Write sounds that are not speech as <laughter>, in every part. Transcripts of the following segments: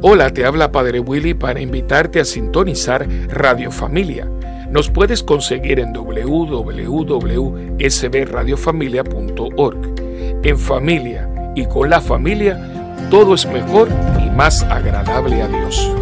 Hola, te habla Padre Willy para invitarte a sintonizar Radio Familia. Nos puedes conseguir en www.sbradiofamilia.org. En familia y con la familia, todo es mejor y más agradable a Dios.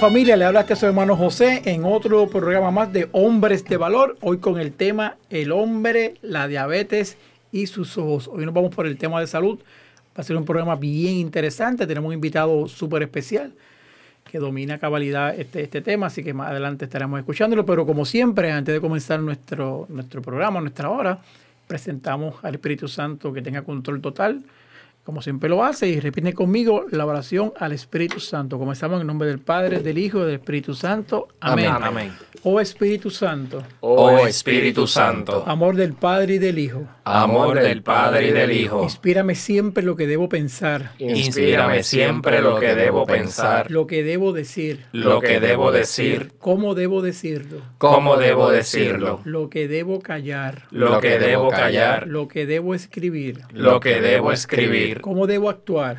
Familia, le habla este su hermano José en otro programa más de Hombres de Valor, hoy con el tema El hombre, la diabetes y sus ojos. Hoy nos vamos por el tema de salud, va a ser un programa bien interesante, tenemos un invitado súper especial que domina cabalidad este, este tema, así que más adelante estaremos escuchándolo, pero como siempre, antes de comenzar nuestro, nuestro programa, nuestra hora, presentamos al Espíritu Santo que tenga control total como siempre lo hace, y repite conmigo la oración al Espíritu Santo. Comenzamos en nombre del Padre, del Hijo y del Espíritu Santo. Amén. Amén. Oh Espíritu Santo. Oh Espíritu Santo. Amor del Padre y del Hijo. Amor del Padre y del Hijo. Inspírame siempre lo que debo pensar. Inspírame siempre lo que debo pensar. Lo que debo decir. Lo que debo decir. Cómo debo decirlo. Cómo debo decirlo. Lo que debo callar. Lo que debo callar. Lo que debo escribir. Lo que debo escribir ¿Cómo debo actuar?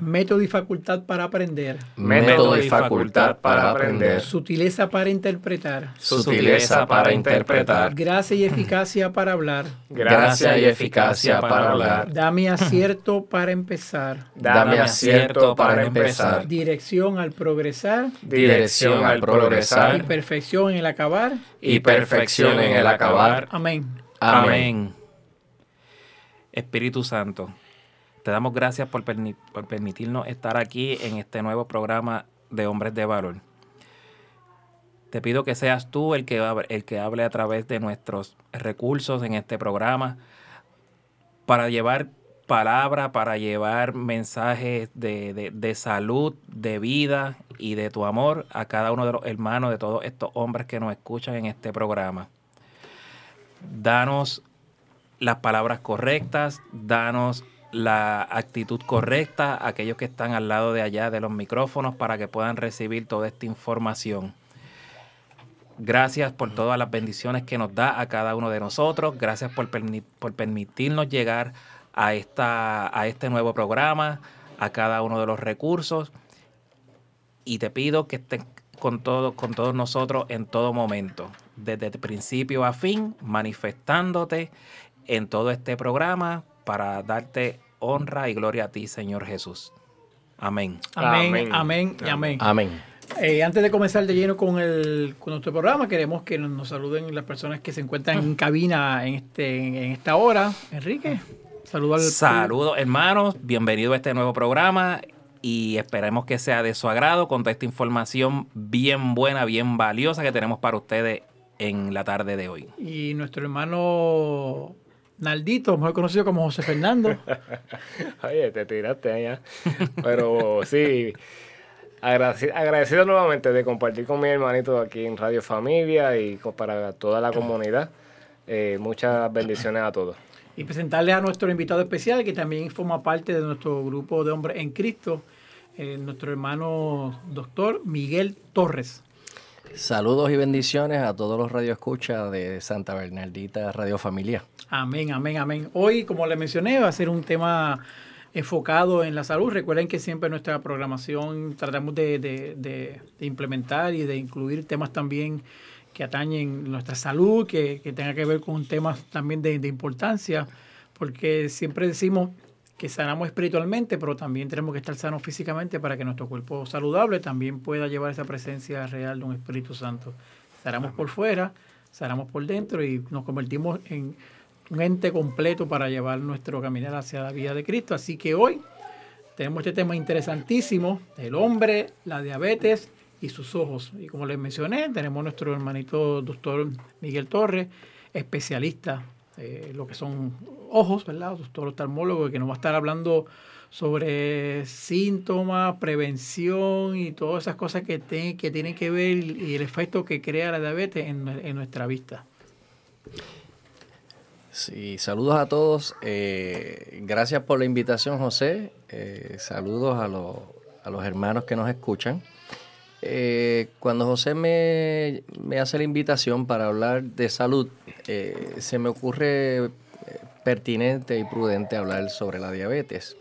Método y facultad para aprender. Método y facultad para aprender. Sutileza para interpretar. Sutileza para interpretar. Gracia y eficacia para hablar. Gracia y eficacia para hablar. Dame acierto para empezar. <laughs> Dame acierto para empezar. Dirección al progresar. Dirección al progresar. Y perfección en el acabar. Y perfección en el acabar. Amén. Amén. Espíritu Santo te damos gracias por, permitirnos estar aquí en este nuevo programa de Hombres de Valor. Te pido que seas tú el que, el que hable a través de nuestros recursos en este programa para llevar palabra, para llevar mensajes de, de, salud, de vida y de tu amor a cada uno de los hermanos, de todos estos hombres que nos escuchan en este programa. Danos las palabras correctas, danos la actitud correcta a aquellos que están al lado de allá de los micrófonos para que puedan recibir toda esta información. Gracias por todas las bendiciones que nos da a cada uno de nosotros. Gracias por, por permitirnos llegar a, esta, a este nuevo programa, a cada uno de los recursos. Y te pido que estés con, todo, con todos nosotros en todo momento, desde el principio a fin, manifestándote en todo este programa para darte honra y gloria a ti, Señor Jesús. Amén. Amén, amén, y amén. Amén. Eh, antes de comenzar de lleno con, el, con nuestro programa, queremos que nos, saluden las personas que se encuentran en cabina en, este, en esta hora. Enrique, saludos Saludos, hermanos. Bienvenido a este nuevo programa y esperemos que sea de su agrado con toda esta información bien buena, bien valiosa que tenemos para ustedes en la tarde de hoy. Y nuestro hermano Naldito, mejor conocido como José Fernando. <laughs> Oye, te tiraste allá. Pero sí, agradecido, nuevamente de compartir con mi hermanito aquí en Radio Familia y para toda la comunidad. Eh, muchas bendiciones a todos. Y presentarle a nuestro invitado especial, que también forma parte de nuestro grupo de hombres en Cristo, eh, nuestro hermano doctor Miguel Torres. Saludos y bendiciones a todos los radioescuchas de Santa Bernardita Radio Familia. Amén, amén, amén. Hoy, como le mencioné, va a ser un tema enfocado en la salud. Recuerden que siempre nuestra programación tratamos de, implementar y de incluir temas también que atañen nuestra salud, que, que tenga que ver con temas también de importancia, porque siempre decimos que sanamos espiritualmente, pero también tenemos que estar sanos físicamente para que nuestro cuerpo saludable también pueda llevar esa presencia real de un Espíritu Santo. Sanamos por fuera, sanamos por dentro y nos convertimos en un ente completo para llevar nuestro caminar hacia la vida de Cristo. Así que hoy tenemos este tema interesantísimo, el hombre, la diabetes y sus ojos. Y como les mencioné, tenemos nuestro hermanito doctor Miguel Torres, especialista en lo que son ojos, ¿verdad? Doctor oftalmólogo, que nos va a estar hablando sobre síntomas, prevención y todas esas cosas que, que tienen que ver y el efecto que crea la diabetes en, en nuestra vista. Sí, saludos a todos. Eh, gracias por la invitación, José. Eh, saludos a, a, los hermanos que nos escuchan. Eh, cuando José me, me, hace la invitación para hablar de salud, se me ocurre pertinente y prudente hablar sobre la diabetes.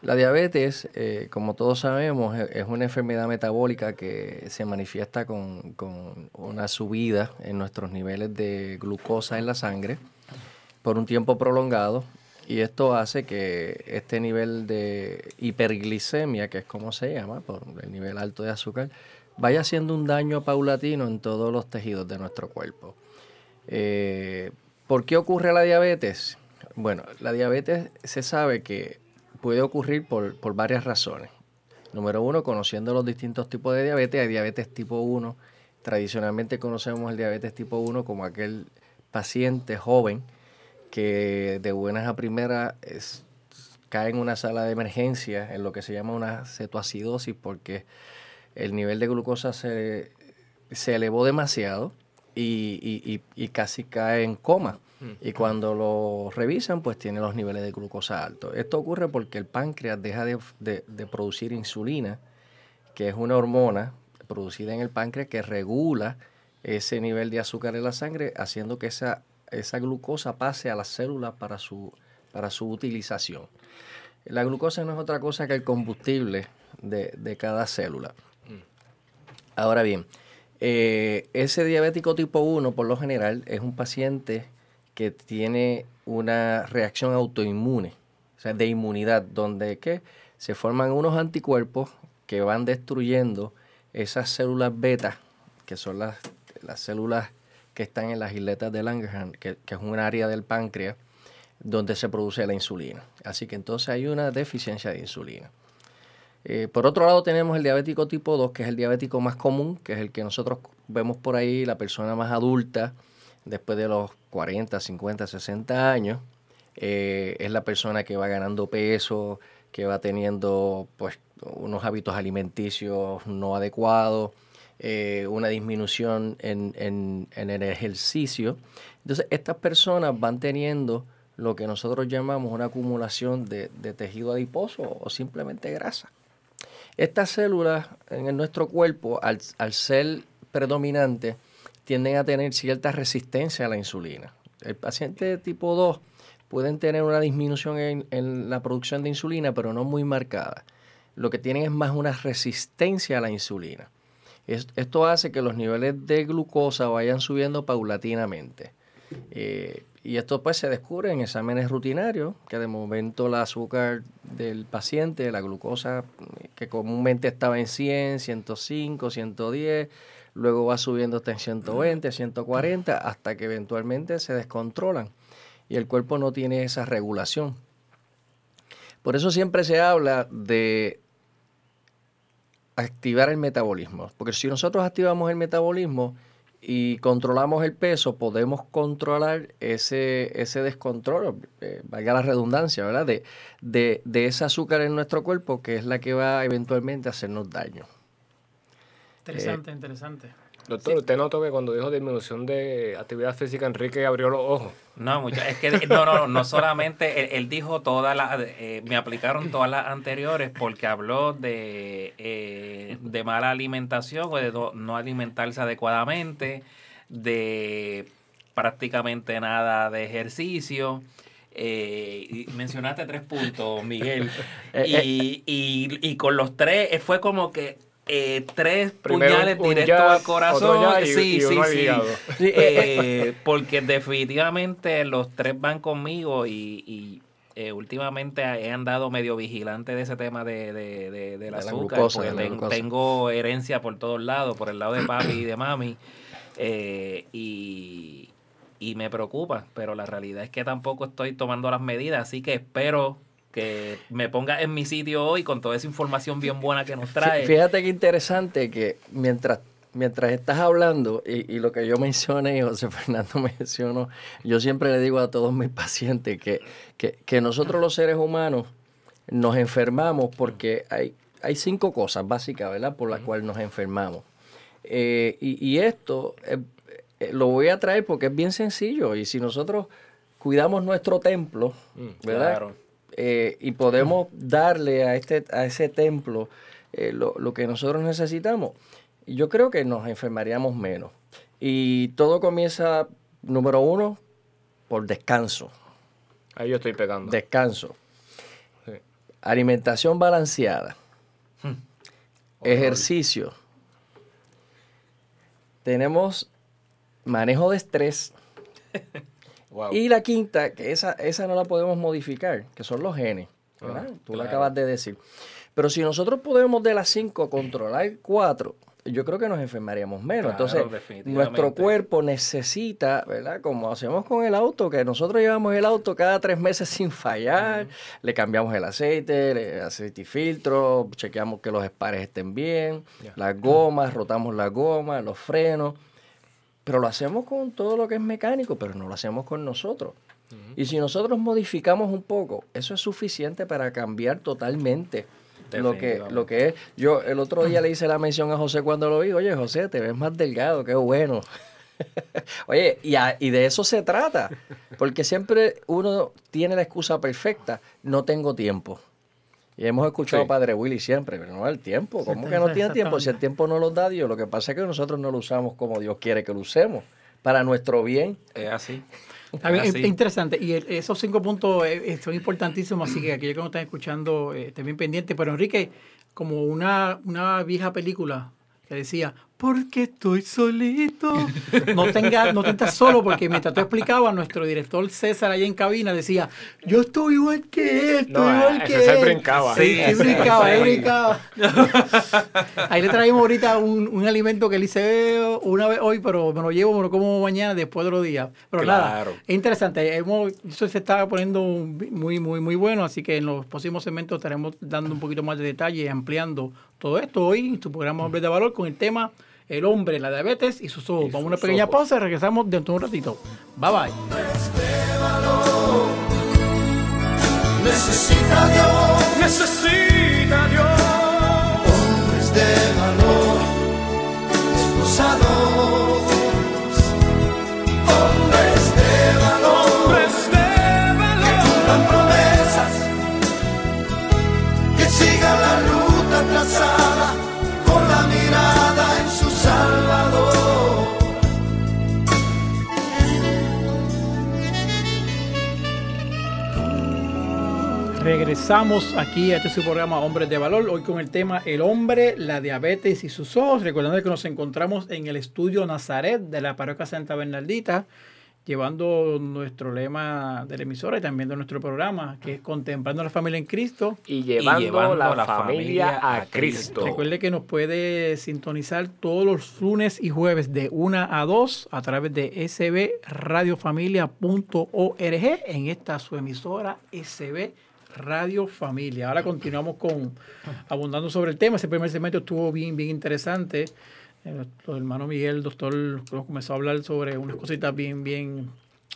La diabetes, como todos sabemos, es una enfermedad metabólica que se manifiesta con, con una subida en nuestros niveles de glucosa en la sangre por un tiempo prolongado y esto hace que este nivel de hiperglicemia, que es como se llama, por el nivel alto de azúcar, vaya haciendo un daño paulatino en todos los tejidos de nuestro cuerpo. Eh, ¿Por qué ocurre la diabetes? Bueno, la diabetes se sabe que puede ocurrir por, por varias razones. Número uno, conociendo los distintos tipos de diabetes, hay diabetes tipo 1. Tradicionalmente conocemos el diabetes tipo 1 como aquel paciente joven que de buenas a primeras cae en una sala de emergencia en lo que se llama una cetoacidosis porque el nivel de glucosa se, elevó demasiado y, casi cae en coma. Mm. Y cuando lo revisan, pues tiene los niveles de glucosa altos. Esto ocurre porque el páncreas deja de, de producir insulina, que es una hormona producida en el páncreas que regula ese nivel de azúcar en la sangre, haciendo que esa esa glucosa pase a las células para su, para su utilización. La glucosa no es otra cosa que el combustible de, cada célula. Ahora bien, eh, ese diabético tipo 1 por lo general es un paciente que tiene una reacción autoinmune, o sea, de inmunidad, donde ¿qué? se forman unos anticuerpos que van destruyendo esas células beta, que son las, las células que están en las isletas de Langerhans, que, es un área del páncreas donde se produce la insulina. Así que entonces hay una deficiencia de insulina. Eh, por otro lado tenemos el diabético tipo 2, que es el diabético más común, que es el que nosotros vemos por ahí, la persona más adulta, después de los 40, 50, 60 años. Eh, es la persona que va ganando peso, que va teniendo pues, unos hábitos alimenticios no adecuados, eh, una disminución en, el ejercicio. Entonces, estas personas van teniendo lo que nosotros llamamos una acumulación de, tejido adiposo o simplemente grasa. Estas células en nuestro cuerpo, al, ser predominantes, tienden a tener cierta resistencia a la insulina. El paciente de tipo 2 pueden tener una disminución en, en, la producción de insulina, pero no muy marcada. Lo que tienen es más una resistencia a la insulina. Esto hace que los niveles de glucosa vayan subiendo paulatinamente. Eh, y esto pues se descubre en exámenes rutinarios, que de momento el azúcar del paciente, la glucosa que comúnmente estaba en 100, 105, 110, luego va subiendo hasta en 120, 140, hasta que eventualmente se descontrolan y el cuerpo no tiene esa regulación. Por eso siempre se habla de activar el metabolismo. Porque si nosotros activamos el metabolismo y controlamos el peso, podemos controlar ese, ese descontrol, eh, valga la redundancia, ¿verdad? De, de, de ese azúcar en nuestro cuerpo que es la que va eventualmente a hacernos daño. Interesante, interesante. Doctor, usted notó que cuando dijo disminución de actividad física, Enrique abrió los ojos. No, mucho, es que no, no, no solamente él, dijo todas las, eh, me aplicaron todas las anteriores porque habló de, eh, de mala alimentación o de no, alimentarse adecuadamente, de prácticamente nada de ejercicio. Eh, mencionaste tres puntos, Miguel. <laughs> Y, y, y con los tres fue como que eh, tres Primero puñales un directos al corazón. otro jab y- sí, y sí, sí. hígado. Eh, porque definitivamente los tres van conmigo y, y, eh, últimamente he andado medio vigilante de ese tema de, de, de- del la azúcar. glucosa, porque de la ten- glucosa. tengo herencia por todos lados, por el lado de papi y de mami. eh, y, y me preocupa, pero la realidad es que tampoco estoy tomando las medidas, así que espero que me ponga en mi sitio hoy con toda esa información bien buena que nos trae. Fí- Fíjate qué interesante que mientras, mientras estás hablando y, y lo que yo mencioné y José Fernando <laughs> mencionó, yo siempre le digo a todos mis pacientes que, que, que nosotros los seres humanos nos enfermamos porque hay, hay cinco cosas básicas, ¿verdad? Por las cuales nos enfermamos. Eh, y, y esto eh, eh, lo voy a traer porque es bien sencillo y si nosotros cuidamos nuestro templo, ¿verdad? claro. Eh, y podemos darle a, este, a ese templo eh, lo, lo que nosotros necesitamos, yo creo que nos enfermaríamos menos. Y todo comienza, número uno, por descanso. Ahí yo estoy pegando. Descanso. Sí. Alimentación balanceada. Ejercicio. Tenemos manejo de estrés. <laughs> Wow. Y la quinta, que esa, esa no la podemos modificar, que son los genes. ¿verdad? Ah, Tú lo acabas de decir. Pero si nosotros podemos de las cinco controlar cuatro, yo creo que nos enfermaríamos menos. Claro, Entonces, nuestro cuerpo necesita, ¿verdad? Como hacemos con el auto, que nosotros llevamos el auto cada tres meses <laughs> sin fallar, le cambiamos el aceite, le- aceite y filtro, chequeamos que los espares estén bien, las gomas, rotamos las gomas, los frenos. Pero lo hacemos con todo lo que es mecánico, pero no lo hacemos con nosotros. Y si nosotros modificamos un poco, eso es suficiente para cambiar totalmente lo que, lo que es. Yo el otro día le hice la mención a José cuando lo vi, oye José, te ves más delgado, qué bueno. <laughs> Oye, y, a- y de eso se trata, porque siempre uno tiene la excusa perfecta, no tengo tiempo. Y hemos escuchado Sí. a Padre Willy siempre, pero no el tiempo, ¿cómo que no tiene tiempo? Si el tiempo no lo da Dios, lo que pasa es que nosotros no lo usamos como Dios quiere que lo usemos, para nuestro bien. Es así. <laughs> Es interesante. Y el- esos cinco puntos eh, eh, son importantísimos, así que aquellos que nos están escuchando eh, estén bien pendientes. Pero Enrique, como una, una vieja película que decía, porque estoy solito. <laughs> No tengas, no te sientas solo, porque mientras tú explicabas, nuestro director César allá en cabina decía, yo estoy igual que él, estoy No, igual que César él. brincaba. Sí, Sí, sí, brincaba, él brincaba. <laughs> Ahí le traímos ahorita un, un alimento que él hice una vez hoy, pero me lo llevo, me lo como mañana, después de los días. Pero nada, es interesante. Hemos, eso se está poniendo muy, muy, muy bueno, así que en los próximos segmentos estaremos dando un poquito más de detalle y ampliando todo esto hoy en tu programa Hombres de Valor con el tema El hombre, la diabetes y sus ojos. Vamos a una pequeña ojos. pausa y regresamos dentro de un ratito. Bye bye. Necesita Dios, Necesita Dios. Regresamos aquí a este su programa Hombres de Valor, hoy con el tema El hombre, la diabetes y sus ojos. Recordando que nos encontramos en el estudio Nazaret de la parroquia Santa Bernardita, llevando nuestro lema de la emisora y también de nuestro programa, que es Contemplando a la familia en Cristo. Y llevando, llevando la, la familia familia a a Cristo. Recuerde que nos puede sintonizar todos los lunes y jueves de 1 a 2 a través de sbradiofamilia.org en esta su emisora SB Radio Familia. Ahora continuamos con abundando sobre el tema. Ese primer segmento estuvo bien, bien interesante. Eh, Nuestro hermano Miguel, doctor, nos comenzó a hablar sobre unas cositas bien, bien,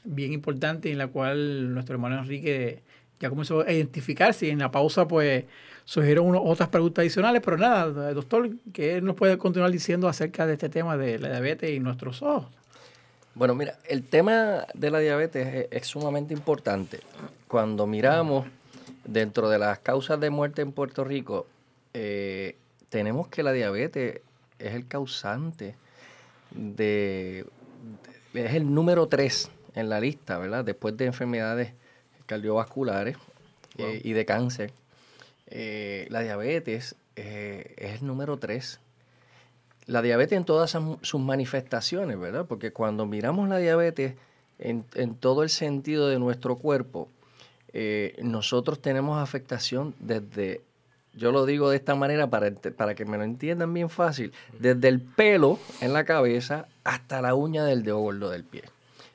bien importantes en la cual nuestro hermano Enrique ya comenzó a identificarse y en la pausa pues surgieron unas otras preguntas adicionales, pero nada, doctor, ¿qué nos puede continuar diciendo acerca de este tema de la diabetes y nuestros ojos? Bueno, mira, el tema de la diabetes es, es sumamente importante. Cuando miramos dentro de las causas de muerte en Puerto Rico, eh, tenemos que la diabetes es el causante de, de- es el número tres en la lista, ¿verdad? Después de enfermedades cardiovasculares eh, y de cáncer. Eh, la diabetes eh, es el número tres. La diabetes en todas sus manifestaciones, ¿verdad? Porque cuando miramos la diabetes en, en todo el sentido de nuestro cuerpo, nosotros tenemos afectación desde yo lo digo de esta manera para, para que me lo entiendan bien fácil, desde el pelo en la cabeza hasta la uña del dedo gordo del pie.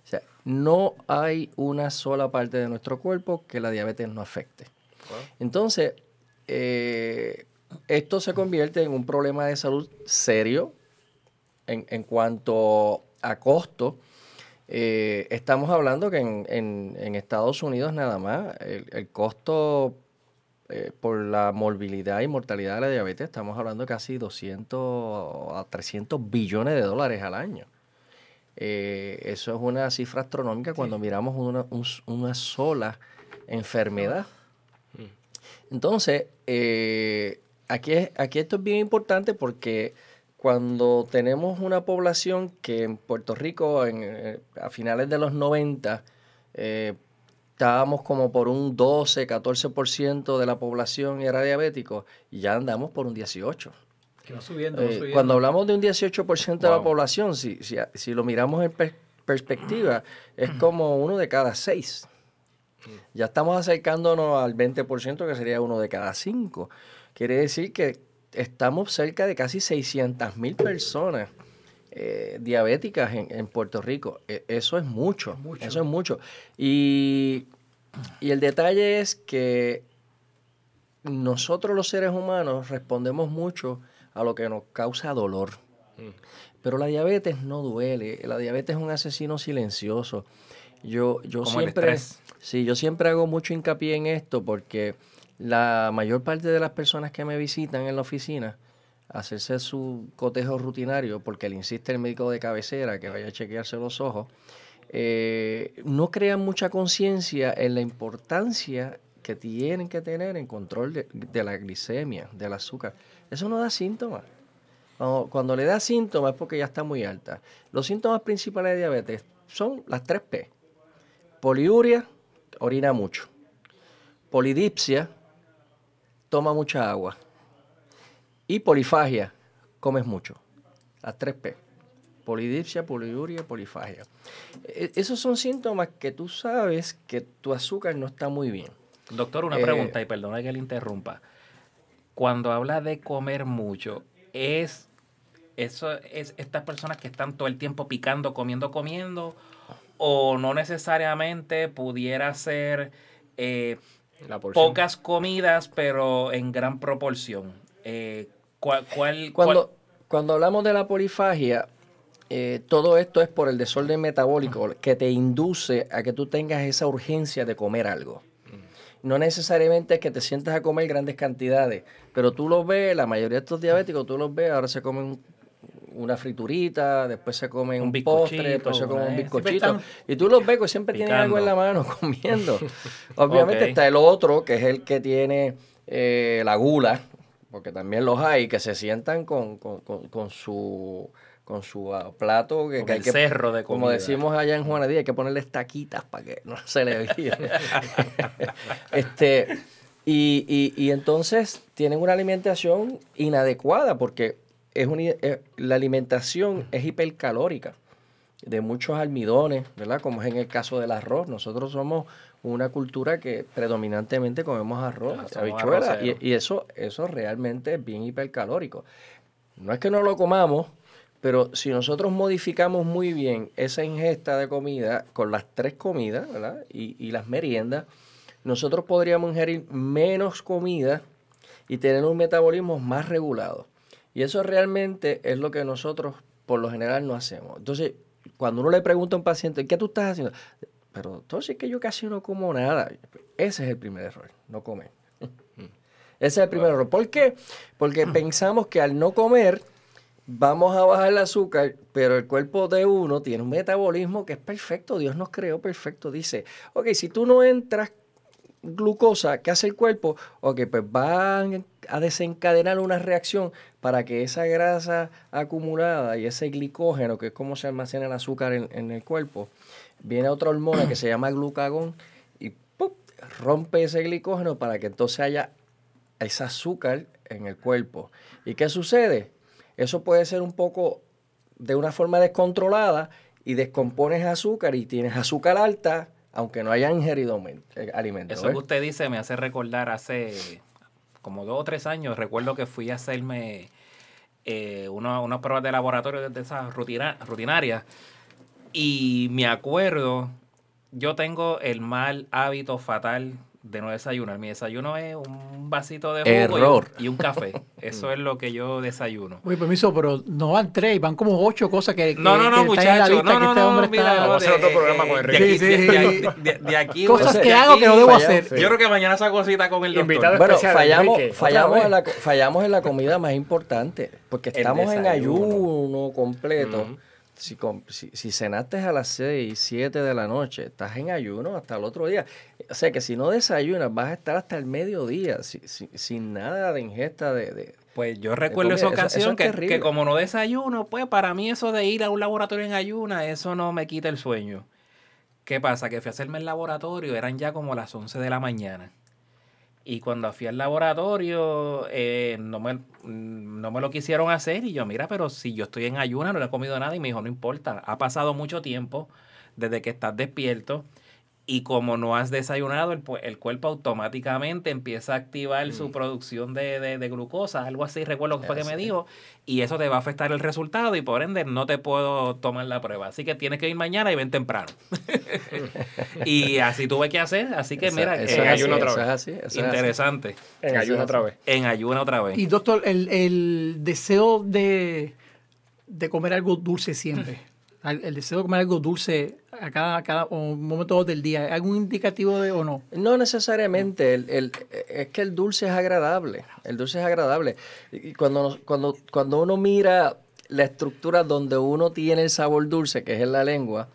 O sea, no hay una sola parte de nuestro cuerpo que la diabetes no afecte. Entonces, eh, esto se convierte en un problema de salud serio en, cuanto a costo. Eh, estamos hablando que en, Estados Unidos nada más el, el costo eh, por la morbilidad y mortalidad de la diabetes, estamos hablando de casi 200 a 300 billones de dólares al año. Eh, eso es una cifra astronómica cuando miramos una, sola enfermedad. Mm. Entonces, eh, aquí, aquí esto es bien importante porque cuando tenemos una población que en Puerto Rico a finales de los 90 estábamos como por un 12, 14% de la población era diabético y ya andamos por un 18%. Que va subiendo, eh, subiendo. Cuando hablamos de un 18% de la población, si, si, lo miramos en perspectiva, es <clears throat> como uno de cada seis. Ya estamos acercándonos al 20%, que sería uno de cada cinco. Quiere decir que estamos cerca de casi 600 mil personas eh, diabéticas en, Puerto Rico. E, eso es mucho, Eso es mucho. Y, el detalle es que nosotros los seres humanos respondemos mucho a lo que nos causa dolor. Mm. Pero la diabetes no duele. La diabetes es un asesino silencioso. Yo, yo siempre, sí, yo siempre hago mucho hincapié en esto porque la mayor parte de las personas que me visitan en la oficina hacerse su cotejo rutinario, porque le insiste el médico de cabecera que vaya a chequearse los ojos, eh, no crean mucha conciencia en la importancia que tienen que tener en control de, la glicemia, del azúcar. Eso no da síntomas. Cuando, le da síntomas es porque ya está muy alta. Los síntomas principales de diabetes son las tres P. Poliuria, orina mucho. Polidipsia, toma mucha agua y polifagia, comes mucho. Las tres P. Polidipsia, poliuria, polifagia. E, esos son síntomas que tú sabes que tu azúcar no está muy bien. Doctor, una pregunta, eh, y perdona que le interrumpa. Cuando habla de comer mucho, ¿es eso es estas personas que están todo el tiempo picando, comiendo, comiendo? ¿O no necesariamente pudiera ser eh, pocas comidas, pero en gran proporción? Eh, cuando, cuando hablamos de la polifagia, eh, todo esto es por el desorden metabólico que te induce a que tú tengas esa urgencia de comer algo. No necesariamente es que te sientas a comer grandes cantidades, pero tú lo ves, la mayoría de estos diabéticos, tú los ves, ahora se comen una friturita, después se comen un, postre, después se comen un bizcochito. Y tú los ves que siempre tienen algo en la mano <laughs> comiendo. <laughs> Obviamente está el otro, que es el que tiene eh, la gula, porque también los hay que se sientan con, su con su ah, plato que, hay que, cerro de como decimos allá en Juana Díaz, hay que ponerle estaquitas para que no se le vea. <laughs> este y, y, entonces tienen una alimentación inadecuada porque es eh, la alimentación es hipercalórica de muchos almidones, ¿verdad? Como es en el caso del arroz. Nosotros somos una cultura que predominantemente comemos arroz, habichuelas, y, eso, eso realmente es bien hipercalórico. No es que no lo comamos, pero si nosotros modificamos muy bien esa ingesta de comida con las tres comidas ¿verdad? Y, y las meriendas, nosotros podríamos ingerir menos comida y tener un metabolismo más regulado. Y eso realmente es lo que nosotros por lo general no hacemos. Entonces, cuando uno le pregunta a un paciente, ¿qué tú estás haciendo? pero entonces es que yo casi no como nada. Ese es el primer error, no comer. <laughs> Ese es el primer error. ¿Por qué? Porque pensamos que al no comer vamos a bajar el azúcar, pero el cuerpo de uno tiene un metabolismo que es perfecto. Dios nos creó perfecto. Dice, ok, si tú no entras glucosa, ¿qué hace el cuerpo? Ok, pues van a desencadenar una reacción para que esa grasa acumulada y ese glicógeno, que es como se almacena el azúcar en el cuerpo, viene otra hormona que se llama glucagón y rompe ese glicógeno para que entonces haya ese azúcar en el cuerpo. ¿Y qué sucede? Eso puede ser un poco de una forma descontrolada y descompones azúcar y tienes azúcar alta, aunque no haya ingerido eh, alimentos. Eso que usted dice me hace recordar hace como dos o tres años, recuerdo que fui a hacerme eh, unas pruebas de laboratorio de esas rutina, rutinarias y me acuerdo, yo tengo el mal hábito fatal de no desayunar. Mi desayuno es un vasito de jugo Y, un café. <laughs> Eso es lo que yo desayuno. Uy, permiso, pero no van tres, van como ocho cosas que. no, no, no, muchachos. No, no, no, este mira, vamos a hacer otro programa con Enrique. Sí, sí, de, aquí. Cosas que hago que no debo hacer. Yo creo que mañana esa cosita con el doctor. bueno, fallamos, fallamos, en la, fallamos en la comida más importante. Porque estamos en ayuno completo. Si, si, cenaste a las 6, 7 de la noche, estás en ayuno hasta el otro día. O sea que si no desayunas, vas a estar hasta el mediodía sin nada de ingesta de... pues yo recuerdo esa ocasión que, que, como no desayuno, pues para mí eso de ir a un laboratorio en ayuna, eso no me quita el sueño. ¿Qué pasa? Que fui a hacerme el laboratorio, eran ya como las 11 de la mañana. Y cuando fui al laboratorio, eh, no, me, no me lo quisieron hacer. Y yo, mira, pero si yo estoy en ayuna, no he comido nada. Y me dijo, no importa, ha pasado mucho tiempo desde que estás despierto y como no has desayunado, el, el cuerpo automáticamente empieza a activar su mm. producción de, glucosa, algo así, recuerdo que fue que me dijo, y eso te va a afectar el resultado y por ende no te puedo tomar la prueba. Así que tienes que ir mañana y ven temprano. <laughs> y así tuve que hacer, así que mira, en ayuno otra vez. Interesante. En ayuno otra vez. En ayuno otra vez. Y doctor, el, el deseo de, de comer algo dulce siempre <laughs> el deseo de comer algo dulce a cada, cada momento del día, ¿algún indicativo de o no? No necesariamente, el, es que el dulce es agradable, el dulce es agradable. Y cuando, cuando, cuando uno mira la estructura donde uno tiene el sabor dulce, que es en la lengua,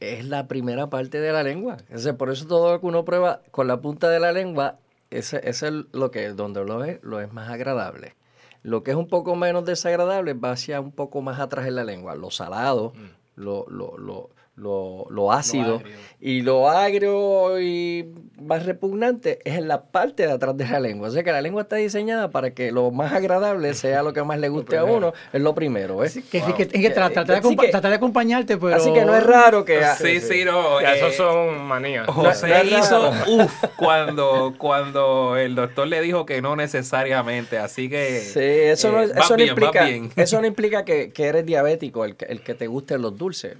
es la primera parte de la lengua. por eso todo lo que uno prueba con la punta de la lengua, ese, ese es lo que donde lo es, lo es más agradable. Lo que es un poco menos desagradable va hacia un poco más atrás en la lengua. Lo salado, mm. lo, lo, lo, lo, lo ácido. y lo agrio y más repugnante es en la parte de atrás de la lengua. O sea que la lengua está diseñada para que lo más agradable <laughs> sea lo que más le guste a uno, es lo primero. ¿eh? que, que, que tratar, de, acompañarte, pero... Así que no es raro que... Sí, sí, no. esos son manías. José hizo uff cuando, cuando el doctor le dijo que no necesariamente, así que... Sí, eso no, eh, eso no implica, eso no implica que, que eres diabético, el, el que te gusten los dulces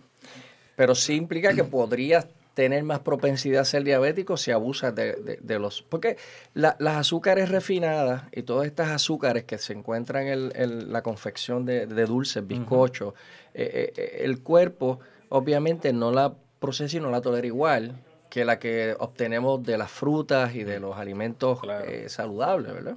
pero sí implica que podrías tener más propensidad a ser diabético si abusas de, los... Porque las azúcares refinadas y todas estas azúcares que se encuentran en, la confección de, dulces, bizcochos, eh, eh, el cuerpo obviamente no la procesa y no la tolera igual que la que obtenemos de las frutas y de los alimentos eh, saludables, ¿verdad?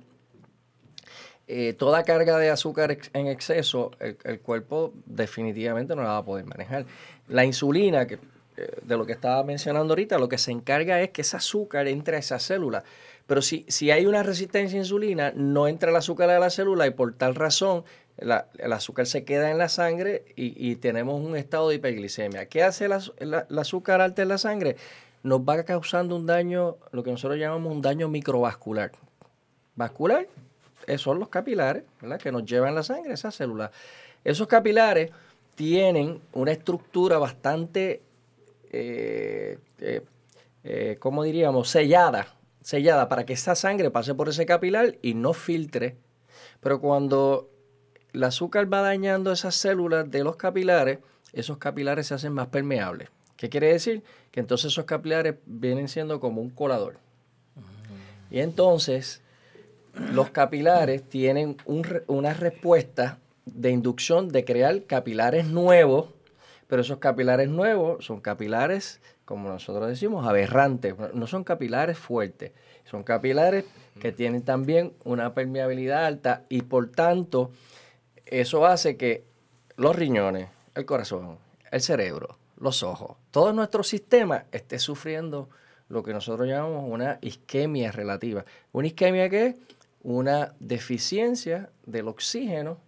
toda carga de azúcar en exceso, el, el, cuerpo definitivamente no la va a poder manejar. La insulina, que, eh, de lo que estaba mencionando ahorita, lo que se encarga es que ese azúcar entre a esa célula. Pero si, si hay una resistencia a insulina, no entra el azúcar a la célula y por tal razón el azúcar se queda en la sangre y, tenemos un estado de hiperglicemia. ¿Qué hace el azúcar alta en la sangre? Nos va causando un daño, lo que nosotros llamamos un daño microvascular. Vascular son los capilares que nos llevan la sangre, esas células. Esos capilares tienen una estructura bastante, eh, eh, eh, ¿cómo diríamos?, sellada, sellada para que esa sangre pase por ese capilar y no filtre. Pero cuando el azúcar va dañando esas células de los capilares, esos capilares se hacen más permeables. ¿Qué quiere decir? Que entonces esos capilares vienen siendo como un colador. Y entonces los capilares tienen una respuesta de inducción de crear capilares nuevos, pero esos capilares nuevos son capilares, como nosotros decimos, aberrantes, no son capilares fuertes, son capilares que tienen también una permeabilidad alta y por tanto eso hace que los riñones, el corazón, el cerebro, los ojos, todo nuestro sistema esté sufriendo lo que nosotros llamamos una isquemia relativa. ¿Una isquemia qué es? Una deficiencia del oxígeno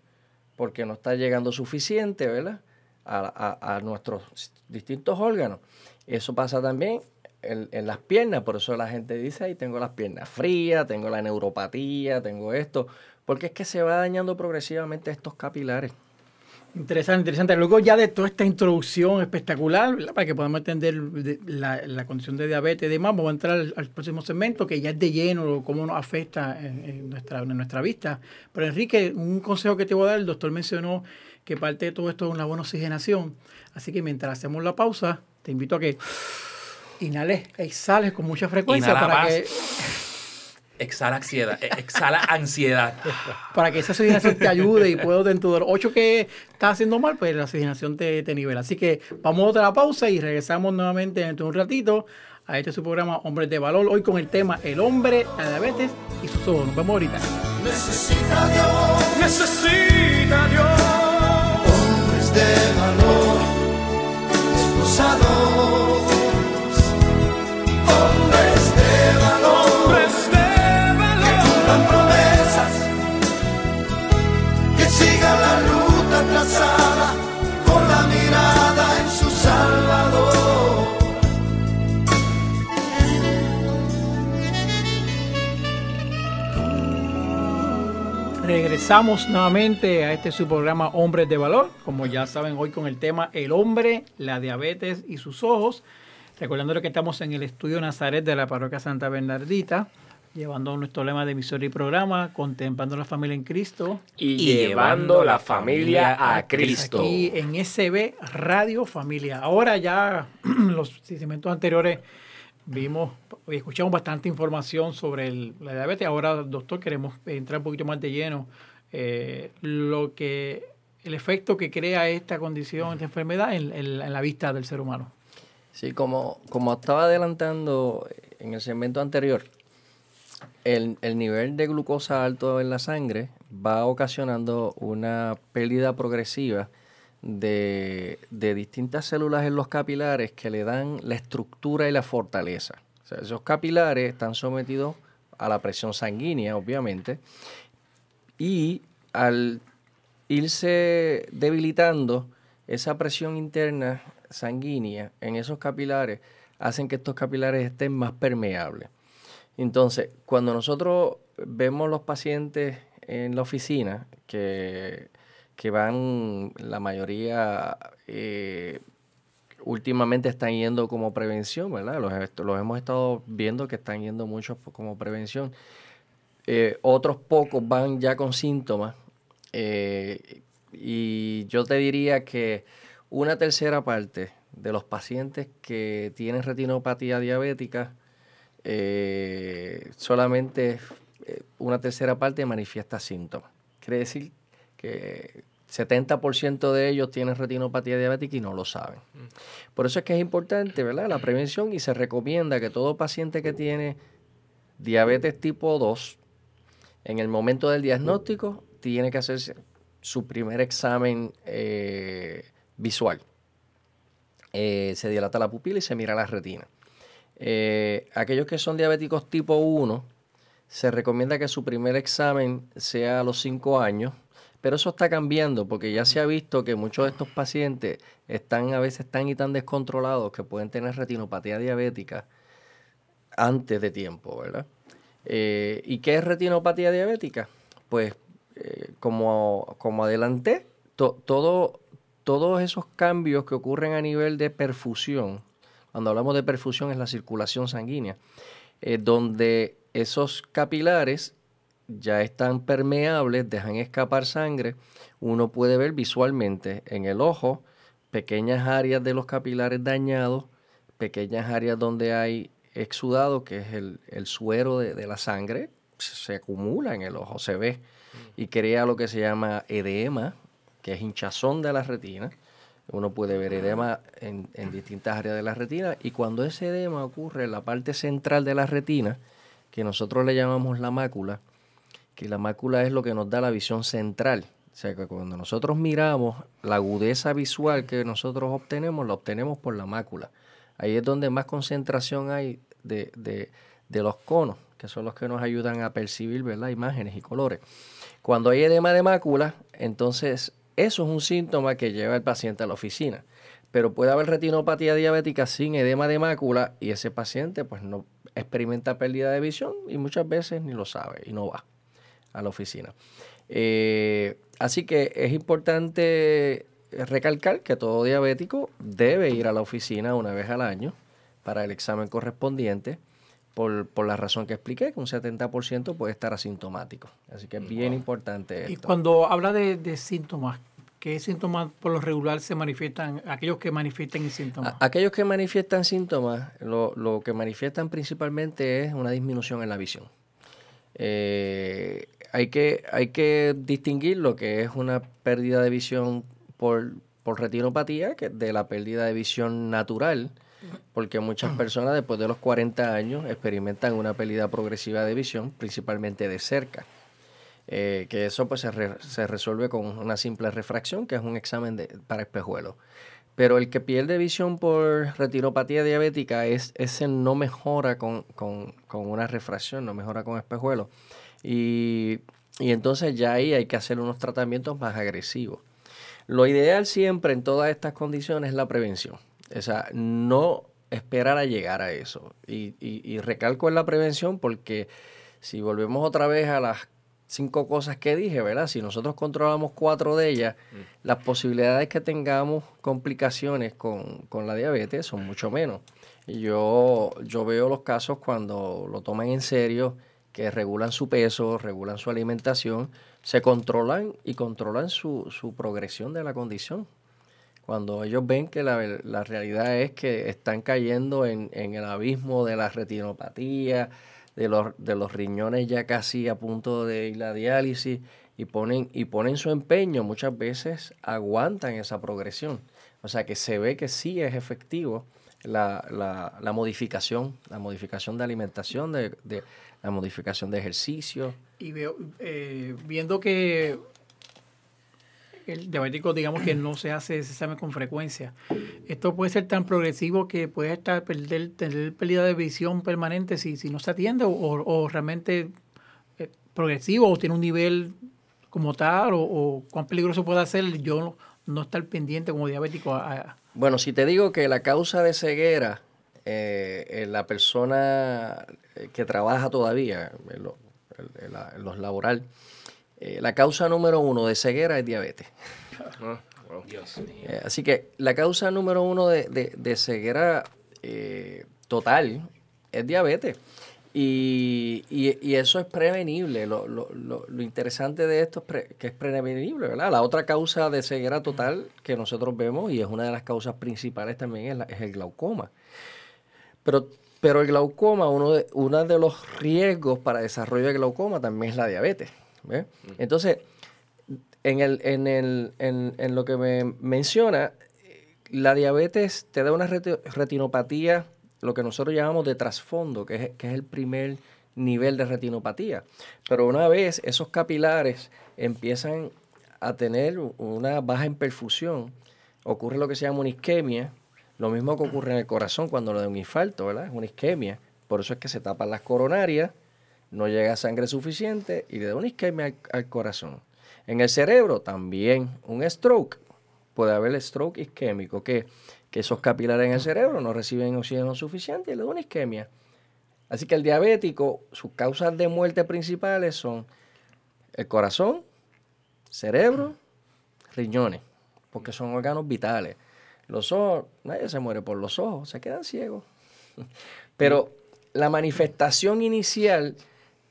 porque no está llegando suficiente, ¿verdad? A, nuestros distintos órganos. Eso pasa también en, en las piernas, por eso la gente dice, ahí tengo las piernas frías, tengo la neuropatía, tengo esto, porque es que se va dañando progresivamente estos capilares. Interesante, interesante. Luego ya de toda esta introducción espectacular, ¿verdad? para que podamos entender de- la, la condición de diabetes y demás, vamos a entrar al, al próximo segmento que ya es de lleno, cómo nos afecta en, en nuestra, en nuestra vista. Pero Enrique, un consejo que te voy a dar, el doctor mencionó que parte de todo esto es una buena oxigenación. Así que mientras hacemos la pausa, te invito a que inhales, exhales con mucha frecuencia Inhala para más. que, Exhala ansiedad. eh, Exhala ansiedad. para que esa oxigenación te ayude y puedo dentro de los ocho que estás haciendo mal, pues la oxigenación te, te nivela. Así que vamos a otra pausa y regresamos nuevamente dentro de un ratito a este su programa Hombres de Valor, hoy con el tema El hombre, la diabetes y sus ojos. Nos vemos ahorita. Necesita Dios Necesita Dios. hombres de valor, Regresamos nuevamente a este su programa Hombres de Valor. Como ya saben, hoy con el tema El hombre, la diabetes y sus ojos. Recordándole que estamos en el estudio Nazaret de la parroquia Santa Bernardita, llevando nuestro lema de emisora y programa, contemplando la familia en Cristo. Y, llevando la familia a Cristo. Aquí en SB Radio Familia. Ahora ya <clears throat> los segmentos anteriores vimos y escuchamos bastante información sobre el- la diabetes. Ahora, doctor, queremos entrar un poquito más de lleno. Eh, lo que el efecto que crea esta condición, esta enfermedad en, en- la vista del ser humano. Sí, como, como estaba adelantando en el segmento anterior, el, el nivel de glucosa alto en la sangre va ocasionando una pérdida progresiva de, de distintas células en los capilares que le dan la estructura y la fortaleza. Esos capilares están sometidos a la presión sanguínea, obviamente, y al irse debilitando esa presión interna sanguínea en esos capilares, hacen que estos capilares estén más permeables. Entonces, cuando nosotros vemos los pacientes en la oficina, que, que van, la mayoría eh, últimamente están yendo como prevención, ¿verdad? Los, los hemos estado viendo que están yendo muchos como prevención. Eh, otros pocos van ya con síntomas. eh, y yo te diría que una tercera parte de los pacientes que tienen retinopatía diabética, eh, solamente una tercera parte manifiesta síntomas. Quiere decir que 70% de ellos tienen retinopatía diabética y no lo saben. Por eso es que es importante, ¿verdad? La prevención y se recomienda que todo paciente que tiene diabetes tipo 2, en el momento del diagnóstico, tiene que hacerse su primer examen eh, visual. Eh, se dilata la pupila y se mira la retina. Eh, aquellos que son diabéticos tipo 1, se recomienda que su primer examen sea a los 5 años, pero eso está cambiando porque ya se ha visto que muchos de estos pacientes están a veces tan y tan descontrolados que pueden tener retinopatía diabética antes de tiempo, ¿verdad? Eh, ¿Y qué es retinopatía diabética? Pues eh, como, como adelanté, to- todo, todos esos cambios que ocurren a nivel de perfusión, cuando hablamos de perfusión es la circulación sanguínea, eh, donde esos capilares ya están permeables, dejan escapar sangre, uno puede ver visualmente en el ojo pequeñas áreas de los capilares dañados, pequeñas áreas donde hay exudado, que es el, el suero de, de la sangre, se acumula en el ojo, se ve, y crea lo que se llama edema, que es hinchazón de la retina. Uno puede ver edema en, en distintas áreas de la retina, y cuando ese edema ocurre en la parte central de la retina, que nosotros le llamamos la mácula, que la mácula es lo que nos da la visión central. O sea, que cuando nosotros miramos, la agudeza visual que nosotros obtenemos, la obtenemos por la mácula. Ahí es donde más concentración hay de, de- los conos, que son los que nos ayudan a percibir ¿verdad? imágenes y colores. Cuando hay edema de mácula, entonces eso es un síntoma que lleva al paciente a la oficina. pero puede haber retinopatía diabética sin edema de mácula y ese paciente pues no experimenta pérdida de visión y muchas veces ni lo sabe y no va a la oficina. Eh, así que es importante recalcar que todo diabético debe ir a la oficina una vez al año para el examen correspondiente por, por, la razón que expliqué, que un 70% puede estar asintomático. Así que es bien importante esto. Y cuando habla de, de, síntomas, ¿qué síntomas por lo regular se manifiestan? Aquellos que manifiestan síntomas. A, aquellos que manifiestan síntomas, lo, lo, que manifiestan principalmente es una disminución en la visión. Eh, hay, que, hay que distinguir lo que es una pérdida de visión por, por retinopatía que de la pérdida de visión natural porque muchas personas después de los 40 años experimentan una pérdida progresiva de visión, principalmente de cerca. Eh, que eso pues se, re, se, resuelve con una simple refracción, que es un examen de, para espejuelos. Pero el que pierde visión por retinopatía diabética, es, ese no mejora con, con, con una refracción, no mejora con espejuelos. Y, y entonces ya ahí hay que hacer unos tratamientos más agresivos. Lo ideal siempre en todas estas condiciones es la prevención. O sea, no esperar a llegar a eso. Y, y, y, recalco en la prevención porque si volvemos otra vez a las cinco cosas que dije, ¿verdad? Si nosotros controlamos cuatro de ellas, mm. las posibilidades que tengamos complicaciones con, con, la diabetes son mucho menos. Y yo, yo veo los casos cuando lo toman en serio, que regulan su peso, regulan su alimentación, se controlan y controlan su, su progresión de la condición cuando ellos ven que la, la realidad es que están cayendo en, en, el abismo de la retinopatía, de los, de los riñones ya casi a punto de ir a diálisis y ponen, y ponen su empeño, muchas veces aguantan esa progresión. O sea que se ve que sí es efectivo la, la, la modificación, la modificación de alimentación, de, de, la modificación de ejercicio. Y veo, eh, viendo que el diabético, digamos que no se hace ese examen con frecuencia. Esto puede ser tan progresivo que puede estar perder, tener pérdida de visión permanente si, si no se atiende o, o realmente eh, progresivo o tiene un nivel como tal o, cuán peligroso puede ser yo no, estar pendiente como diabético. A. Bueno, si te digo que la causa de ceguera eh, la persona que trabaja todavía, en, lo, en los laboral, eh, la causa número uno de ceguera es diabetes. <laughs> Oh. Dios mío. Eh, así que la causa número uno de, de, de ceguera eh, total es diabetes. Y, y, y, eso es prevenible. Lo, lo, lo, lo interesante de esto es pre, que es prevenible, ¿verdad? La otra causa de ceguera total que nosotros vemos, y es una de las causas principales también, es, la, es el glaucoma. Pero, pero el glaucoma, uno de, uno de los riesgos para desarrollo de glaucoma también es la diabetes. Entonces, en, el, en, el, en, lo que me menciona, la diabetes te da una retinopatía, lo que nosotros llamamos de trasfondo, que es, que es el primer nivel de retinopatía. Pero una vez esos capilares empiezan a tener una baja en perfusión, ocurre lo que se llama una isquemia, lo mismo que ocurre en el corazón cuando le da un infarto, ¿verdad? Una isquemia. Por eso es que se tapan las coronarias, no llega sangre suficiente y le da una isquemia al, corazón. En el cerebro también un stroke. Puede haber stroke isquémico, que, que esos capilares en el cerebro no reciben oxígeno suficiente y le da una isquemia. Así que el diabético, sus causas de muerte principales son el corazón, cerebro, riñones, porque son órganos vitales. Los ojos, nadie se muere por los ojos, se quedan ciegos. <laughs> Pero la manifestación inicial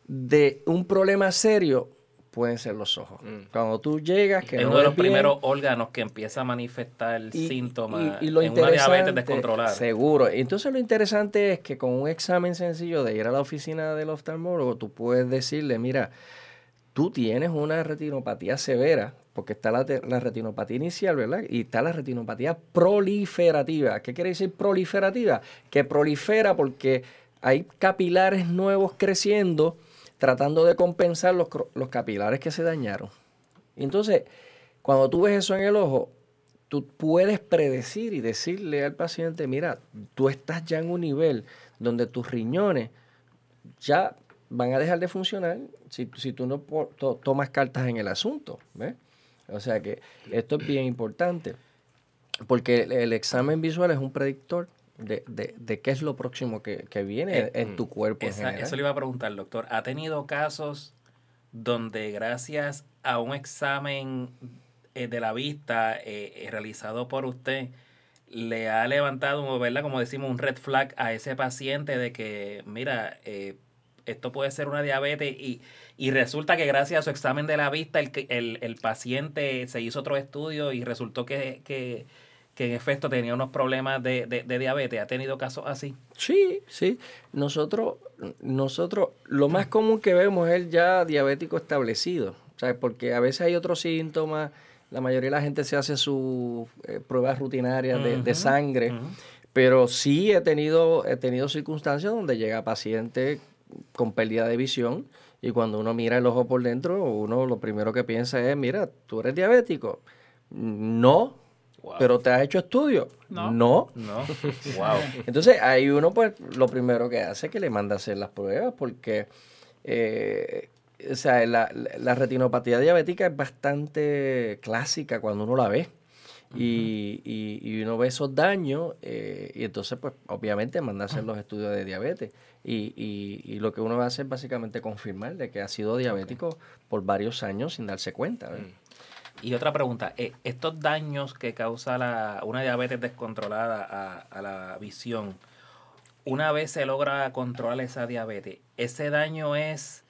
de un problema serio pueden ser los ojos. Mm. Cuando tú llegas, que es no uno de los bien, primeros órganos que empieza a manifestar y, síntomas y, y lo en una diabetes interesante, descontrolada. Seguro. Entonces lo interesante es que con un examen sencillo de ir a la oficina del oftalmólogo, tú puedes decirle, mira, tú tienes una retinopatía severa, porque está la, la, retinopatía inicial, ¿verdad? Y está la retinopatía proliferativa. ¿Qué quiere decir proliferativa? Que prolifera porque hay capilares nuevos creciendo tratando de compensar los, los capilares que se dañaron. Entonces, cuando tú ves eso en el ojo, tú puedes predecir y decirle al paciente, mira, tú estás ya en un nivel donde tus riñones ya van a dejar de funcionar si, si tú no to, tomas cartas en el asunto. ¿ves? O sea que esto es bien importante. porque el examen visual es un predictor de, de- de qué es lo próximo que, que viene Eh, en tu cuerpo. en Esa- general. eso le iba a preguntar, doctor. ¿Ha tenido casos donde gracias a un examen eh, de la vista eh, eh, realizado por usted, le ha levantado, ¿verdad? Como decimos, un red flag a ese paciente de que, mira, eh, esto puede ser una diabetes y, y resulta que gracias a su examen de la vista el, que- el, el paciente se hizo otro estudio y resultó que, que, que en efecto tenía unos problemas de, de, de diabetes. ¿Ha tenido casos así? Sí, sí. Nosotros, nosotros, lo más común que vemos es el ya diabético establecido. ¿sabes? Porque a veces hay otros síntomas. La mayoría de la gente se hace sus eh, pruebas rutinarias de, de sangre. Pero sí he tenido, he tenido circunstancias donde llega paciente con pérdida de visión y cuando uno mira el ojo por dentro, uno lo primero que piensa es, mira, tú eres diabético. No, pero te has hecho estudio. No. no. No. <laughs> wow. Entonces, ahí uno, pues, lo primero que hace es que le manda a hacer las pruebas, porque, eh, o sea, la, la- la retinopatía diabética es bastante clásica cuando uno la ve. Y, y- y uno ve esos daños, eh, y entonces, pues, obviamente, manda a hacer los estudios de diabetes. Y, y- y lo que uno va a hacer es básicamente confirmar de que ha sido diabético por varios años sin darse cuenta. ¿verdad? Y otra pregunta, eh, estos daños que causa la, una diabetes descontrolada a, a la visión, una vez se logra controlar esa diabetes, ese daño es,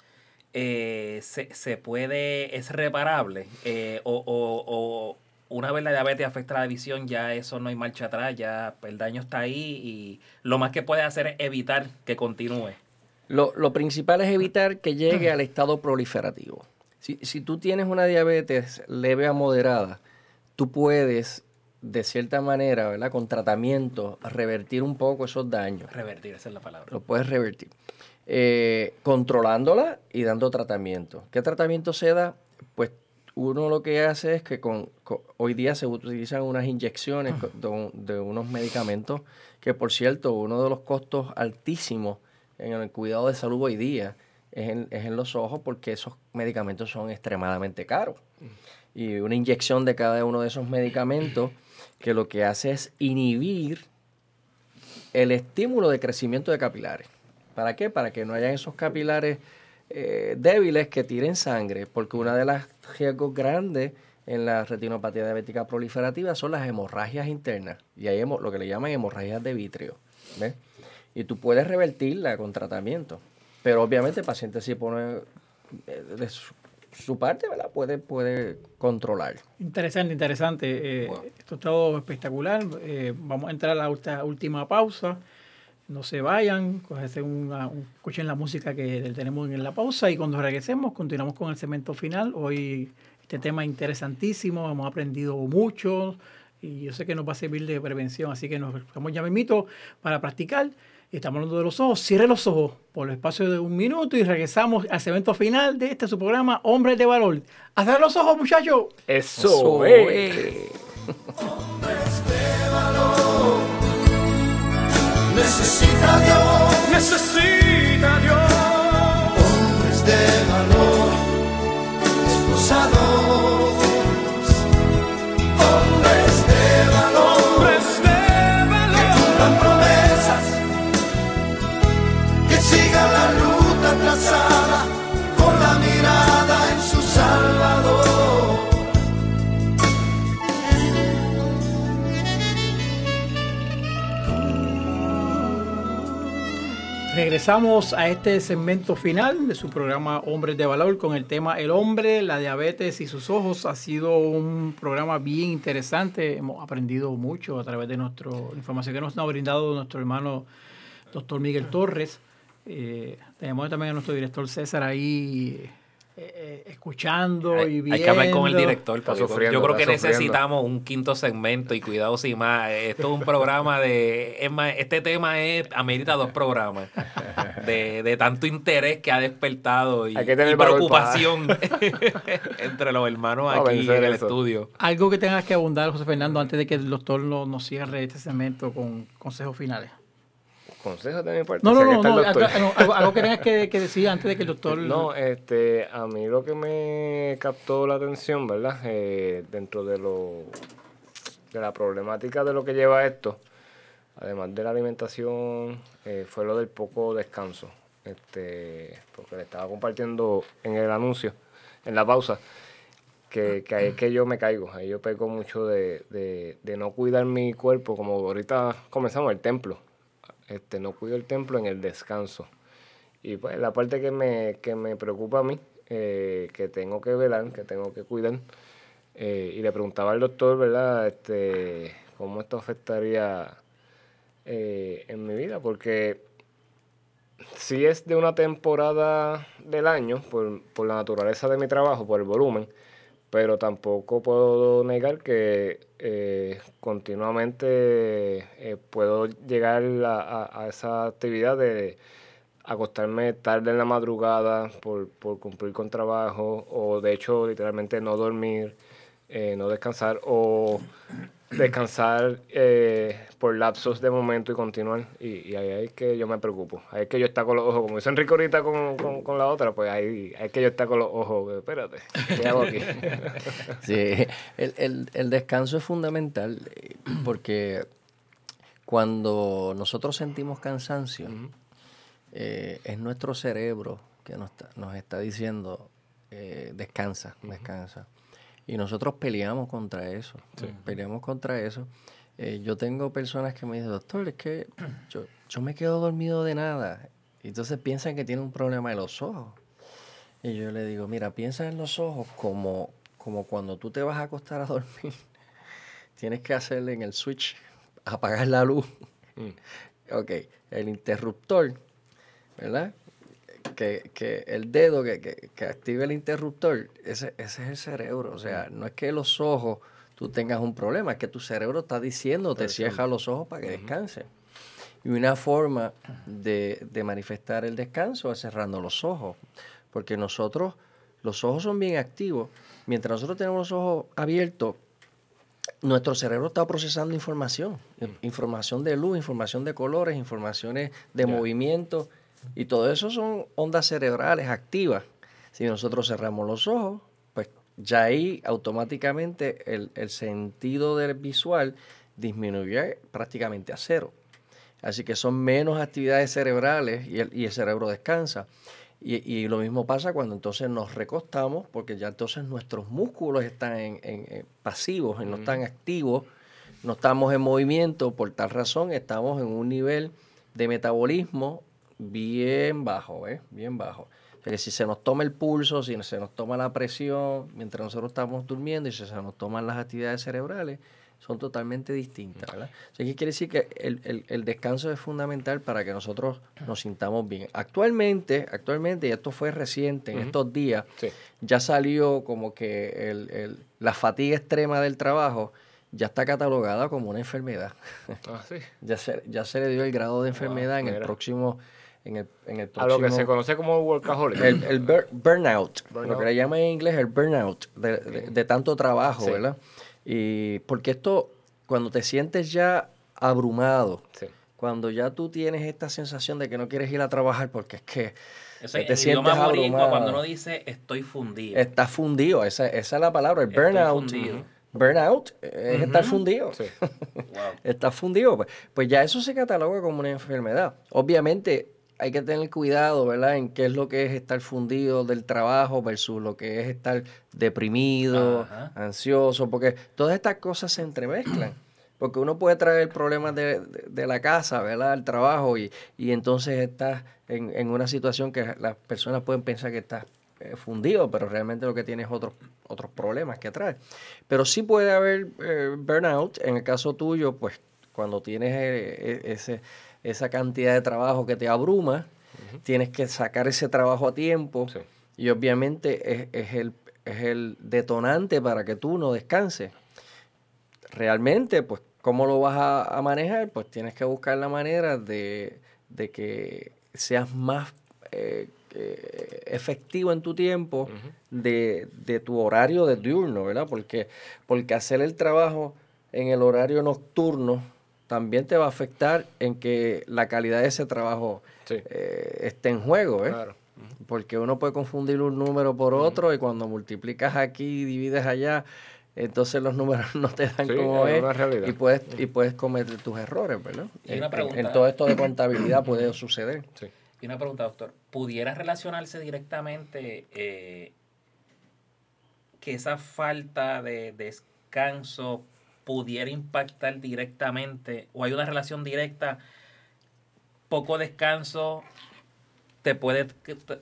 eh, se, se puede, es reparable, Eh, o, o- o una vez la diabetes afecta la visión, ya eso no hay marcha atrás, ya el daño está ahí y lo más que puede hacer es evitar que continúe. Lo, lo principal es evitar que llegue al estado proliferativo. Si, si tú tienes una diabetes leve a moderada, tú puedes, de cierta manera, ¿verdad? con tratamiento, revertir un poco esos daños. Revertir, esa es la palabra. Lo puedes revertir. Eh, controlándola y dando tratamiento. ¿Qué tratamiento se da? Pues uno lo que hace es que con, con- hoy día se utilizan unas inyecciones co- de, de unos medicamentos que, por cierto, uno de los costos altísimos en el cuidado de salud hoy día es en, es en los ojos porque esos medicamentos son extremadamente caros. Y una inyección de cada uno de esos medicamentos que lo que hace es inhibir el estímulo de crecimiento de capilares. ¿Para qué? Para que no hayan esos capilares eh, débiles que tiren sangre, porque una de las riesgos grandes en la retinopatía diabética proliferativa son las hemorragias internas, y hay lo que le llaman hemorragias de vitrio. ¿ves? Y tú puedes revertirla con tratamiento, pero obviamente el paciente si pone eh, de su, su parte, ¿verdad? Puede, puede controlar. Interesante, interesante. Eh, Esto es todo espectacular. Eh, vamos a entrar a la ulta- última pausa. No se vayan, una- un- escuchen la música que tenemos en la pausa y cuando regresemos continuamos con el segmento final. Hoy este tema es interesantísimo, hemos aprendido mucho y yo sé que nos va a servir de prevención, así que nos vamos ya para practicar. Estamos hablando de los ojos, cierre los ojos por el espacio de un minuto y regresamos al segmento final de este su programa Hombres de Valor. ¡A cerrar los ojos, muchachos! Eso, Eso eh. Necesita Dios Necesita Regresamos a este segmento final de su programa Hombres de Valor con el tema El hombre, la diabetes y sus ojos. Ha sido un programa bien interesante. Hemos aprendido mucho a través de nuestra información que nos ha brindado nuestro hermano doctor Miguel Torres. Eh, tenemos también a nuestro director César ahí eh, eh, escuchando y viendo. hay que hablar con el director. Porque yo- sufriendo, yo creo que sufriendo. necesitamos un quinto segmento y cuidado sin más. Esto es un programa de. Es más, este tema es amerita dos programas. De, de tanto interés que ha despertado y, Hay que tener y valor preocupación <laughs> <laughs> entre los hermanos aquí en el eso. estudio. Algo que tengas que abundar, José Fernando, antes de que el doctor no- nos cierre este segmento con consejos finales. Consejo de mi parte. No, no, no, no, algo, algo- que tengas que, que decir antes de que el doctor... No, este, a mí lo que me captó la atención, ¿verdad? Eh, dentro de lo de la problemática de lo que lleva esto, además de la alimentación, eh, fue lo del poco descanso. Este, porque le estaba compartiendo en el anuncio, en la pausa, que, que ahí es que yo me caigo, ahí yo pego mucho de, de, de no cuidar mi cuerpo, como ahorita comenzamos el templo, este, no cuido el templo en el descanso. Y pues la parte que me, que me preocupa a mí, eh, que tengo que velar, que tengo que cuidar, eh, y le preguntaba al doctor, ¿verdad? Este, ¿Cómo esto afectaría eh, en mi vida? Porque si es de una temporada del año, por, por, la naturaleza de mi trabajo, por el volumen, pero tampoco puedo negar que eh, continuamente eh, puedo llegar a, a, esa actividad de acostarme tarde en la madrugada por, por cumplir con trabajo o de hecho literalmente no dormir, eh, no descansar o descansar eh, por lapsos de momento y continuar. Y, y, ahí es que yo me preocupo. Ahí es que yo está con los ojos, como dice Enrique ahorita con, con, con, la otra, pues ahí, ahí es que yo está con los ojos. Espérate, ¿qué hago aquí? <laughs> sí, el, el, el descanso es fundamental eh, porque cuando nosotros sentimos cansancio, uh -huh. eh, es nuestro cerebro que nos está, nos está diciendo eh, descansa, uh -huh. descansa. Y nosotros peleamos contra eso, sí. peleamos contra eso. Eh, yo tengo personas que me dicen, doctor, es que <clears throat> yo, yo me quedo dormido de nada. Y entonces piensan que tiene un problema de los ojos. Y yo le digo, mira, piensa en los ojos como, como cuando tú te vas a acostar a dormir. <laughs> Tienes que hacerle en el switch, <laughs> apagar la luz. Mm. Ok, el interruptor, ¿verdad? Que, que, el dedo que, que, que, active el interruptor, ese, ese, es el cerebro. O sea, no es que los ojos tú tengas un problema, es que tu cerebro está diciendo, te cierra los ojos para que descanse. Y una forma de, de, manifestar el descanso es cerrando los ojos, porque nosotros, los ojos son bien activos. Mientras nosotros tenemos los ojos abiertos, nuestro cerebro está procesando información, información de luz, información de colores, informaciones de yeah. movimiento. Y todo eso son ondas cerebrales activas. Si nosotros cerramos los ojos, pues ya ahí automáticamente el, el sentido del visual disminuye prácticamente a cero. Así que son menos actividades cerebrales y el, y el cerebro descansa. Y, y, lo mismo pasa cuando entonces nos recostamos, porque ya entonces nuestros músculos están en, en, en pasivos, no están activos, no estamos en movimiento, por tal razón estamos en un nivel de metabolismo bien bajo, ¿eh? Bien bajo. O sea que si se nos toma el pulso, si se nos toma la presión, mientras nosotros estamos durmiendo y si se nos toman las actividades cerebrales, son totalmente distintas, ¿verdad? O sea, ¿qué quiere decir? Que el, el, el, descanso es fundamental para que nosotros nos sintamos bien. Actualmente, actualmente, y esto fue reciente, en uh -huh. estos días, sí. ya salió como que el, la fatiga extrema del trabajo ya está catalogada como una enfermedad. Ah, sí. <laughs> ya, se, ya se le dio el grado de enfermedad en el próximo en el, en el próximo, a lo que se conoce como workaholic. El, el bur, burnout, burnout, lo que le llaman en inglés el burnout, de, de, de tanto trabajo, sí. ¿verdad? Y porque esto, cuando te sientes ya abrumado, sí. cuando ya tú tienes esta sensación de que no quieres ir a trabajar porque es que Eso te sientes abrumado. cuando uno dice estoy fundido. Estás fundido, esa, esa es la palabra, el burnout. Burnout es uh -huh. estar fundido. Sí. <laughs> wow. Estás fundido. Pues, pues ya eso se cataloga como una enfermedad. Obviamente, hay que tener cuidado, ¿verdad? En qué es lo que es estar fundido del trabajo versus lo que es estar deprimido, Ajá. ansioso, porque todas estas cosas se entremezclan. <clears throat> Porque uno puede traer problemas de, de, de la casa, ¿verdad? Al trabajo y, y entonces estás en, en, una situación que las personas pueden pensar que estás eh, fundido, pero realmente lo que tiene es otros, otros problemas que trae. Pero sí puede haber eh, burnout. En el caso tuyo, pues cuando tienes eh, ese esa cantidad de trabajo que te abruma, uh -huh. tienes que sacar ese trabajo a tiempo sí. y obviamente es, es, el, es el detonante para que tú no descanses. Realmente, pues, ¿cómo lo vas a, a manejar? Pues tienes que buscar la manera de, de que seas más eh, efectivo en tu tiempo uh -huh. de, de, tu horario de diurno, ¿verdad? Porque, porque hacer el trabajo en el horario nocturno también te va a afectar en que la calidad de ese trabajo sí. eh, esté en juego, ¿eh? Claro. Porque uno puede confundir un número por otro uh -huh. y cuando multiplicas aquí y divides allá, entonces los números <laughs> no te dan Sí, como es es una realidad. y puedes, y puedes cometer tus errores, ¿verdad? Y una En- pregunta. En, todo esto de contabilidad puede suceder. Sí. Y una pregunta, doctor. ¿Pudiera relacionarse directamente eh, que esa falta de descanso pudiera impactar directamente o hay una relación directa? Poco descanso te puede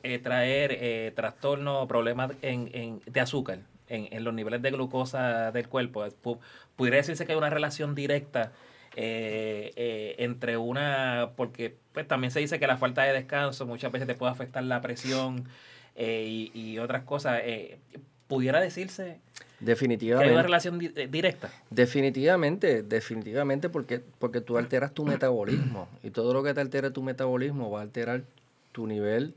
eh, traer eh, trastornos, problemas en, en- de azúcar en, en los niveles de glucosa del cuerpo. Pu- Pudiera decirse que hay una relación directa eh, eh, entre una, porque pues también se dice que la falta de descanso muchas veces te puede afectar la presión y, y otras cosas. pudiera decirse que hay una Definitivamente. relación di- eh, directa. Definitivamente, definitivamente porque, porque tú alteras tu metabolismo y todo lo que te altere tu metabolismo va a alterar tu nivel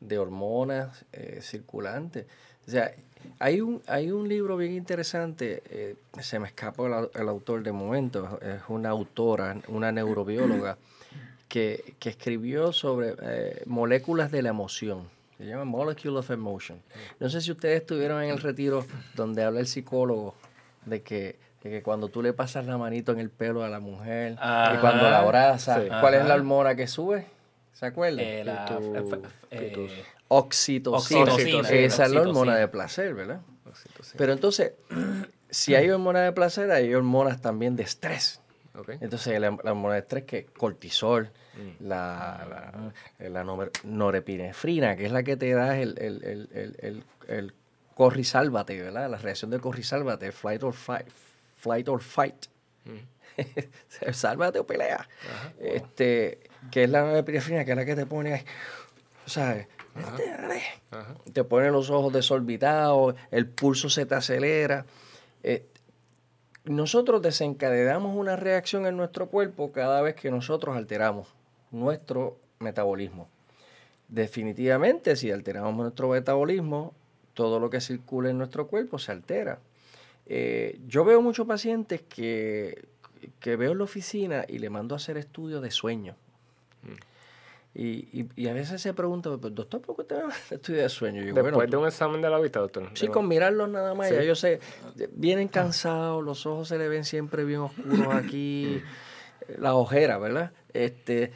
de hormonas eh, circulantes. O sea, hay un, hay un libro bien interesante, eh, se me escapó el, au- el autor de momento, es una autora, una neurobióloga, que, que escribió sobre eh, moléculas de la emoción. Se llama Molecule of Emotion. No sé si ustedes estuvieron en el retiro donde habla el psicólogo de que, de que cuando tú le pasas la manito en el pelo a la mujer Ajá. y cuando la abrazas, Sí. ¿cuál es la hormona que sube? ¿Se acuerdan? Eh, la- eh, Oxitocina. Oxitocina. Esa es la Oxitocina. hormona de placer, ¿verdad? Pero entonces, <clears throat> si hay hormona de placer, hay hormonas también de estrés. Entonces, la, la hormona de estrés que es la, la, la nore- norepinefrina, que es la que te da el, el, el, el, el, el corrisálvate, ¿verdad? La reacción de corrisálvate, flight or fight. Flight or fight. Sálvate o pelea. Este, que es la norepinefrina, que es la que te pone ahí, ¿sabes? Te pone los ojos desorbitados, el pulso se te acelera. Eh, nosotros desencadenamos una reacción en nuestro cuerpo cada vez que nosotros alteramos nuestro metabolismo. Definitivamente, si alteramos nuestro metabolismo, todo lo que circula en nuestro cuerpo se altera. Eh, yo veo muchos pacientes que, que veo en la oficina y le mando a hacer estudios de sueño. Y, y- y a veces se preguntan, "Pues, doctor, ¿por qué usted me estudio de sueño? Yo, Después "Bueno, de un examen de la vista, doctor. Sí, con mirarlos nada más, Sí. ya yo sé, vienen cansados, los ojos se le ven siempre bien oscuros aquí, la ojera, ¿verdad? Este,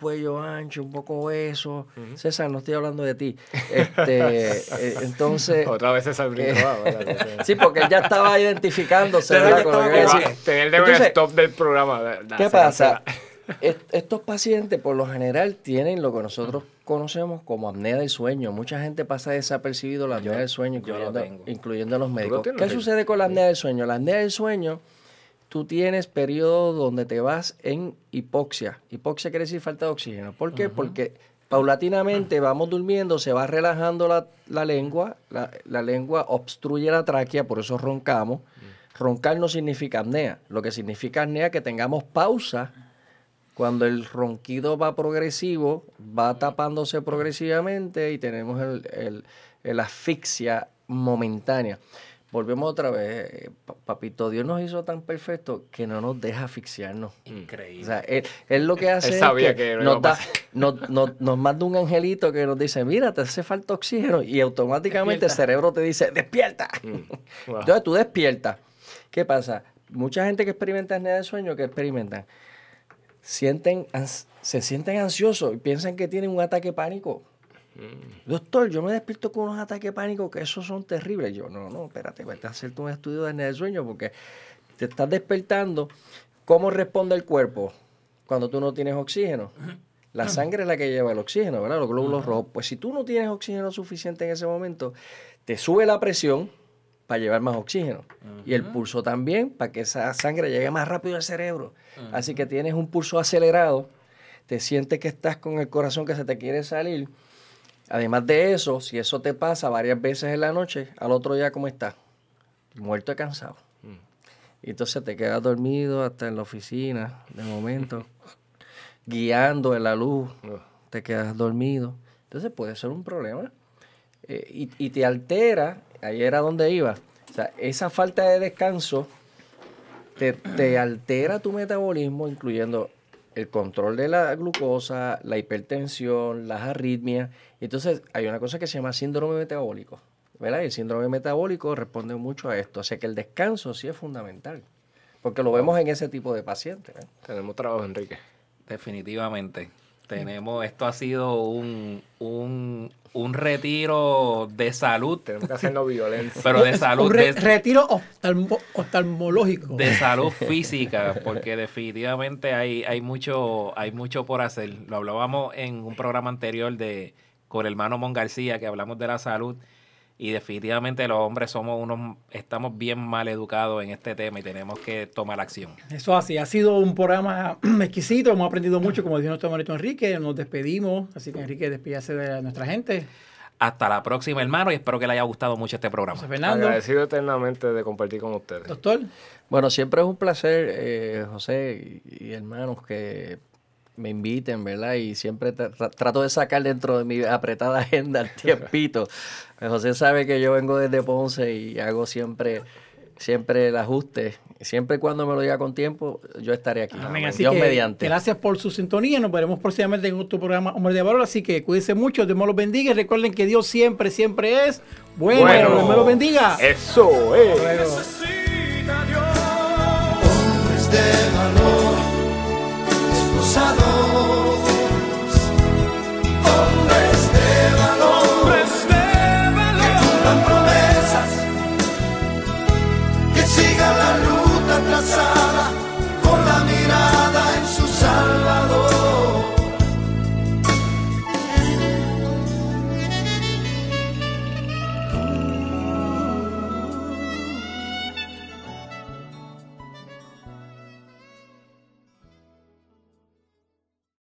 cuello ancho, un poco hueso. César, no estoy hablando de ti. Este, <laughs> eh, entonces, Otra vez se brinco, Eh, <laughs> sí, porque él ya estaba identificándose, ¿verdad? Con lo que a. Tenía el stop del programa. ¿Qué pasa? <laughs> Est- Estos pacientes por lo general tienen lo que nosotros conocemos como apnea del sueño. Mucha gente pasa desapercibido la apnea del sueño, yo lo incluyendo, incluyendo los médicos. ¿Qué sucede con la apnea del sueño? La apnea del sueño, tú tienes periodos donde te vas en hipoxia. Hipoxia quiere decir falta de oxígeno. ¿Por qué? Porque paulatinamente vamos durmiendo, se va relajando la, la lengua, la, la lengua obstruye la tráquea, por eso roncamos. Roncar no significa apnea. Lo que significa apnea es que tengamos pausa cuando el ronquido va progresivo, va tapándose progresivamente y tenemos el, el- el asfixia momentánea. Volvemos otra vez. eh, pa- Papito, Dios nos hizo tan perfecto que no nos deja asfixiarnos. Increíble. O sea, él, él lo que hace sabía es que, que nos, da- nos, nos- nos manda un angelito que nos dice, mira, te hace falta oxígeno. Y automáticamente el cerebro te dice, despierta. Mm, wow. Entonces tú despiertas. ¿Qué pasa? Mucha gente que experimenta apnea de sueño, que experimentan? Sienten, se sienten ansiosos y piensan que tienen un ataque pánico. Doctor, yo me despierto con unos ataques pánicos que esos son terribles. Yo, no, no, espérate, vete a hacerte un estudio de del sueño porque te estás despertando. ¿Cómo responde el cuerpo cuando tú no tienes oxígeno? La sangre es la que lleva el oxígeno, ¿verdad? Los glóbulos rojos. Pues si tú no tienes oxígeno suficiente en ese momento, te sube la presión para llevar más oxígeno. Y el pulso también, para que esa sangre llegue más rápido al cerebro. Así que tienes un pulso acelerado, te sientes que estás con el corazón que se te quiere salir. Además de eso, si eso te pasa varias veces en la noche, al otro día, ¿cómo estás? Muerto y cansado. Y entonces te quedas dormido hasta en la oficina, de momento, <laughs> guiando en la luz, te quedas dormido. Entonces puede ser un problema. Eh, y, y te altera, ahí era donde iba. O sea, esa falta de descanso te, te altera tu metabolismo, incluyendo el control de la glucosa, la hipertensión, las arritmias. Y entonces hay una cosa que se llama síndrome metabólico. ¿verdad? El síndrome metabólico responde mucho a esto. O sea que el descanso sí es fundamental. Porque lo vemos en ese tipo de pacientes. ¿eh? Tenemos trabajo, Enrique. Definitivamente. Tenemos, esto ha sido un, un, un retiro de salud, Tenemos que hacernos violencia. pero de salud, Un re- de, retiro oftalmo- oftalmológico. de salud física, porque definitivamente hay, hay mucho, hay mucho por hacer. Lo hablábamos en un programa anterior de con el hermano Mon García, que hablamos de la salud, y definitivamente los hombres somos unos, estamos bien mal educados en este tema y tenemos que tomar acción. Eso así, ha sido un programa <clears throat> exquisito, hemos aprendido mucho, como dijo nuestro hermanito Enrique, nos despedimos, así que Enrique despídase de nuestra gente. Hasta la próxima, hermano, y espero que le haya gustado mucho este programa. José Fernando, Agradecido eternamente de compartir con ustedes. doctor, Bueno, siempre es un placer, eh, José y, y hermanos, que me inviten, ¿verdad? Y siempre tra trato de sacar dentro de mi apretada agenda el <laughs> tiempito. José sabe que yo vengo desde Ponce y hago siempre siempre el ajuste. Siempre cuando me lo diga con tiempo, yo estaré aquí. Amén. Así Dios que, mediante. Gracias por su sintonía. Nos veremos próximamente en otro programa Hombre de Valor. Así que cuídense mucho. Dios me los bendiga. Y recuerden que Dios siempre, siempre es bueno. bueno Dios me los bendiga. Eso es. Bueno. casa.